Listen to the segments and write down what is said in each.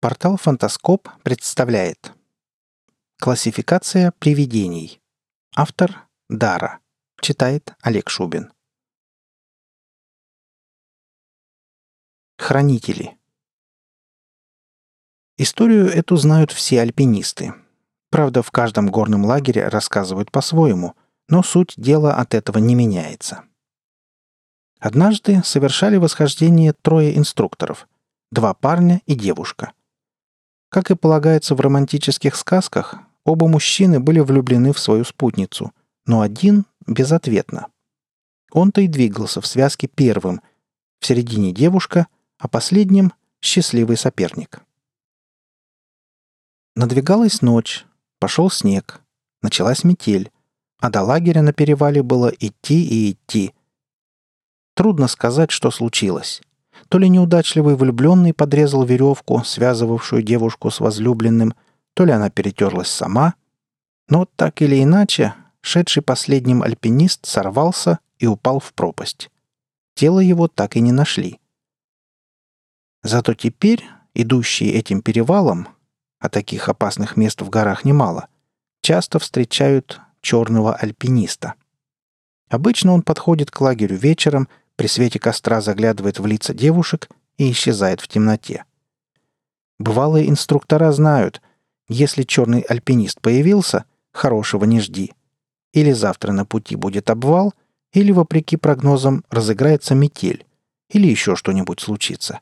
Портал «Фантаскоп» представляет Классификация привидений. Автор Дара. Читает Олег Шубин. Хранители. Историю эту знают все альпинисты. Правда, в каждом горном лагере рассказывают по-своему, но суть дела от этого не меняется. Однажды совершали восхождение трое инструкторов – два парня и девушка – как и полагается в романтических сказках, оба мужчины были влюблены в свою спутницу, но один — безответно. Он-то и двигался в связке первым, в середине девушка, а последним — счастливый соперник. Надвигалась ночь, пошел снег, началась метель, а до лагеря на перевале было идти и идти. Трудно сказать, что случилось. То ли неудачливый влюбленный подрезал веревку, связывавшую девушку с возлюбленным, то ли она перетерлась сама. Но так или иначе, шедший последним альпинист сорвался и упал в пропасть. Тело его так и не нашли. Зато теперь идущие этим перевалом, а таких опасных мест в горах немало, часто встречают черного альпиниста. Обычно он подходит к лагерю вечером при свете костра заглядывает в лица девушек и исчезает в темноте. Бывалые инструктора знают, если черный альпинист появился, хорошего не жди. Или завтра на пути будет обвал, или, вопреки прогнозам, разыграется метель, или еще что-нибудь случится.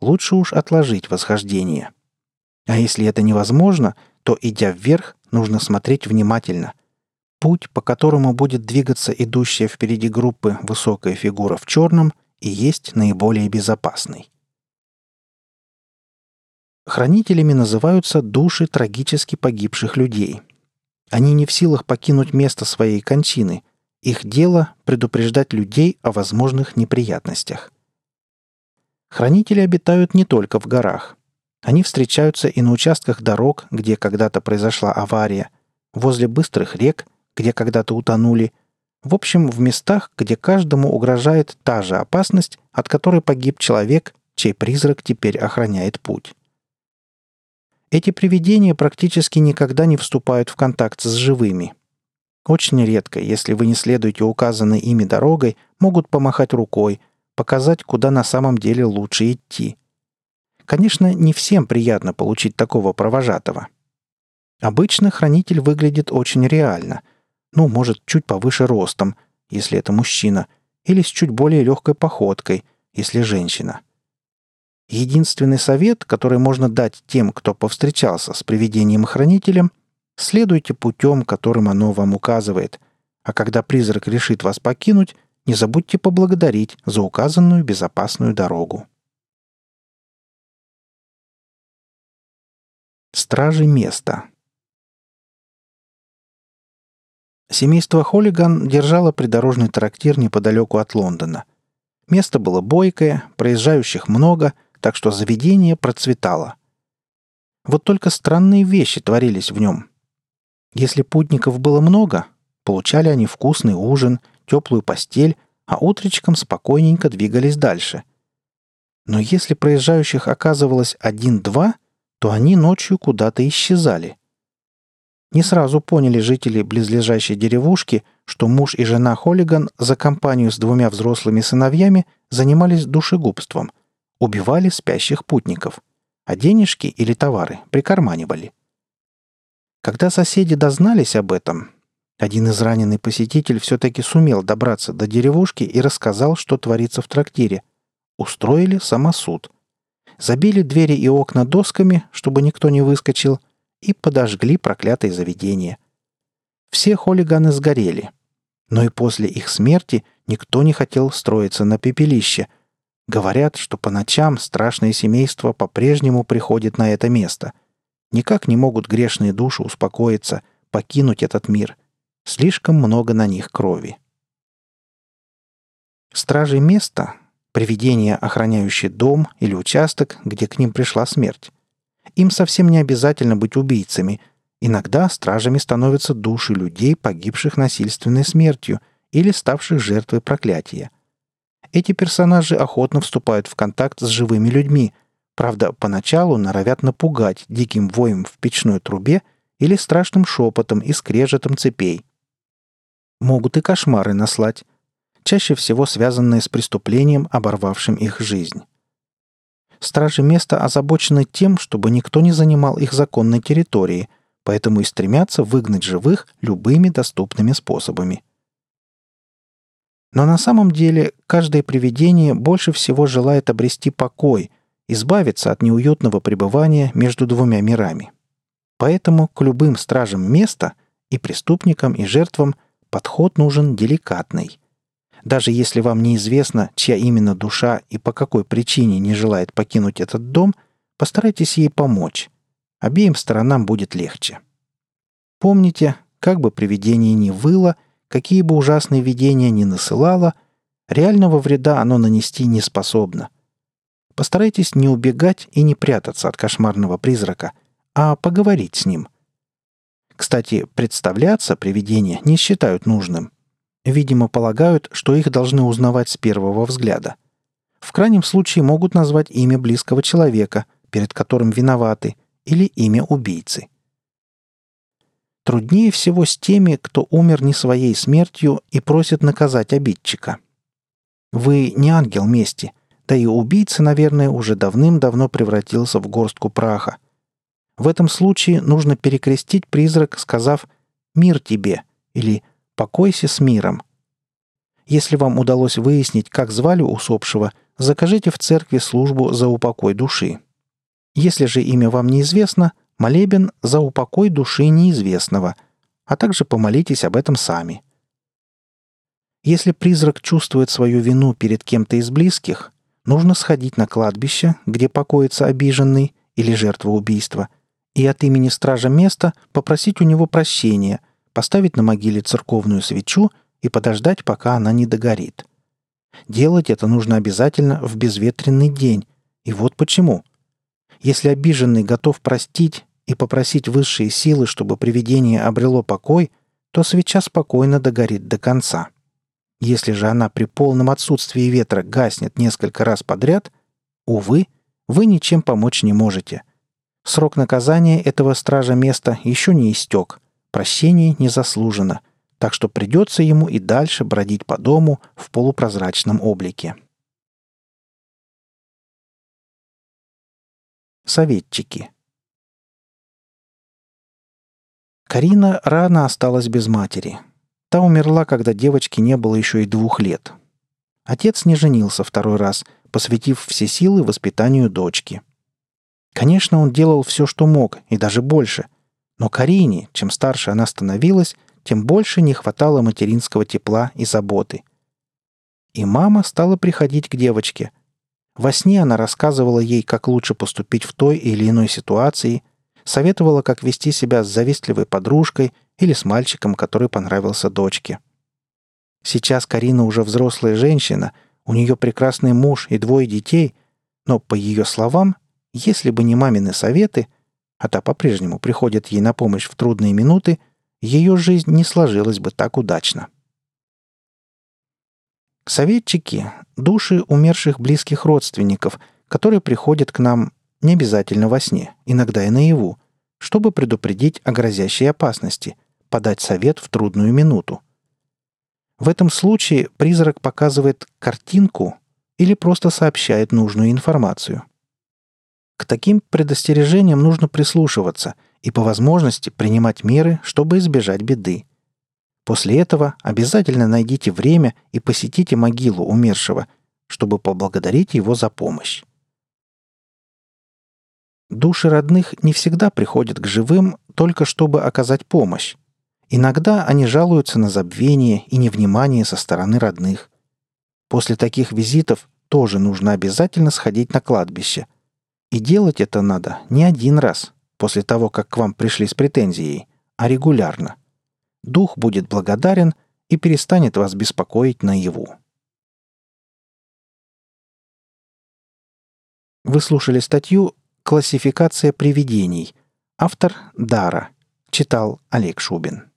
Лучше уж отложить восхождение. А если это невозможно, то, идя вверх, нужно смотреть внимательно – Путь, по которому будет двигаться идущая впереди группы высокая фигура в черном, и есть наиболее безопасный. Хранителями называются души трагически погибших людей. Они не в силах покинуть место своей кончины. Их дело – предупреждать людей о возможных неприятностях. Хранители обитают не только в горах. Они встречаются и на участках дорог, где когда-то произошла авария, возле быстрых рек – где когда-то утонули, в общем, в местах, где каждому угрожает та же опасность, от которой погиб человек, чей призрак теперь охраняет путь. Эти привидения практически никогда не вступают в контакт с живыми. Очень редко, если вы не следуете указанной ими дорогой, могут помахать рукой, показать, куда на самом деле лучше идти. Конечно, не всем приятно получить такого провожатого. Обычно хранитель выглядит очень реально – ну, может, чуть повыше ростом, если это мужчина, или с чуть более легкой походкой, если женщина. Единственный совет, который можно дать тем, кто повстречался с привидением-хранителем, следуйте путем, которым оно вам указывает, а когда призрак решит вас покинуть, не забудьте поблагодарить за указанную безопасную дорогу. Стражи места – Семейство Холлиган держало придорожный трактир неподалеку от Лондона. Место было бойкое, проезжающих много, так что заведение процветало. Вот только странные вещи творились в нем. Если путников было много, получали они вкусный ужин, теплую постель, а утречком спокойненько двигались дальше. Но если проезжающих оказывалось один-два, то они ночью куда-то исчезали – не сразу поняли жители близлежащей деревушки, что муж и жена Холлиган за компанию с двумя взрослыми сыновьями занимались душегубством, убивали спящих путников, а денежки или товары прикарманивали. Когда соседи дознались об этом, один из раненый посетитель все-таки сумел добраться до деревушки и рассказал, что творится в трактире. Устроили самосуд. Забили двери и окна досками, чтобы никто не выскочил, и подожгли проклятое заведение. Все хулиганы сгорели. Но и после их смерти никто не хотел строиться на пепелище. Говорят, что по ночам страшное семейство по-прежнему приходит на это место. Никак не могут грешные души успокоиться, покинуть этот мир. Слишком много на них крови. Стражи места — привидения, охраняющие дом или участок, где к ним пришла смерть. Им совсем не обязательно быть убийцами. Иногда стражами становятся души людей, погибших насильственной смертью или ставших жертвой проклятия. Эти персонажи охотно вступают в контакт с живыми людьми, Правда, поначалу норовят напугать диким воем в печной трубе или страшным шепотом и скрежетом цепей. Могут и кошмары наслать, чаще всего связанные с преступлением, оборвавшим их жизнь. Стражи места озабочены тем, чтобы никто не занимал их законной территории, поэтому и стремятся выгнать живых любыми доступными способами. Но на самом деле каждое привидение больше всего желает обрести покой, избавиться от неуютного пребывания между двумя мирами. Поэтому к любым стражам места, и преступникам, и жертвам, подход нужен деликатный. Даже если вам неизвестно, чья именно душа и по какой причине не желает покинуть этот дом, постарайтесь ей помочь. Обеим сторонам будет легче. Помните, как бы привидение ни выло, какие бы ужасные видения ни насылало, реального вреда оно нанести не способно. Постарайтесь не убегать и не прятаться от кошмарного призрака, а поговорить с ним. Кстати, представляться привидения не считают нужным. Видимо, полагают, что их должны узнавать с первого взгляда. В крайнем случае могут назвать имя близкого человека, перед которым виноваты, или имя убийцы – Труднее всего с теми, кто умер не своей смертью и просит наказать обидчика. Вы не ангел мести, да и убийца, наверное, уже давным-давно превратился в горстку праха. В этом случае нужно перекрестить призрак, сказав «Мир тебе» или «Покойся с миром». Если вам удалось выяснить, как звали усопшего, закажите в церкви службу за упокой души. Если же имя вам неизвестно – Молебен за упокой души неизвестного, а также помолитесь об этом сами. Если призрак чувствует свою вину перед кем-то из близких, нужно сходить на кладбище, где покоится обиженный или жертва убийства, и от имени стража места попросить у него прощения, поставить на могиле церковную свечу и подождать, пока она не догорит. Делать это нужно обязательно в безветренный день. И вот почему – если обиженный готов простить и попросить высшие силы, чтобы привидение обрело покой, то свеча спокойно догорит до конца. Если же она при полном отсутствии ветра гаснет несколько раз подряд, увы, вы ничем помочь не можете. Срок наказания этого стража места еще не истек, прощение не заслужено, так что придется ему и дальше бродить по дому в полупрозрачном облике. Советчики. Карина рано осталась без матери. Та умерла, когда девочке не было еще и двух лет. Отец не женился второй раз, посвятив все силы воспитанию дочки. Конечно, он делал все, что мог, и даже больше. Но Карине, чем старше она становилась, тем больше не хватало материнского тепла и заботы. И мама стала приходить к девочке – во сне она рассказывала ей, как лучше поступить в той или иной ситуации, советовала, как вести себя с завистливой подружкой или с мальчиком, который понравился дочке. Сейчас Карина уже взрослая женщина, у нее прекрасный муж и двое детей, но, по ее словам, если бы не мамины советы, а та по-прежнему приходит ей на помощь в трудные минуты, ее жизнь не сложилась бы так удачно. Советчики — души умерших близких родственников, которые приходят к нам не обязательно во сне, иногда и наяву, чтобы предупредить о грозящей опасности, подать совет в трудную минуту. В этом случае призрак показывает картинку или просто сообщает нужную информацию. К таким предостережениям нужно прислушиваться и по возможности принимать меры, чтобы избежать беды – После этого обязательно найдите время и посетите могилу умершего, чтобы поблагодарить его за помощь. Души родных не всегда приходят к живым только чтобы оказать помощь. Иногда они жалуются на забвение и невнимание со стороны родных. После таких визитов тоже нужно обязательно сходить на кладбище. И делать это надо не один раз, после того, как к вам пришли с претензией, а регулярно – дух будет благодарен и перестанет вас беспокоить наяву. Вы слушали статью «Классификация привидений». Автор Дара. Читал Олег Шубин.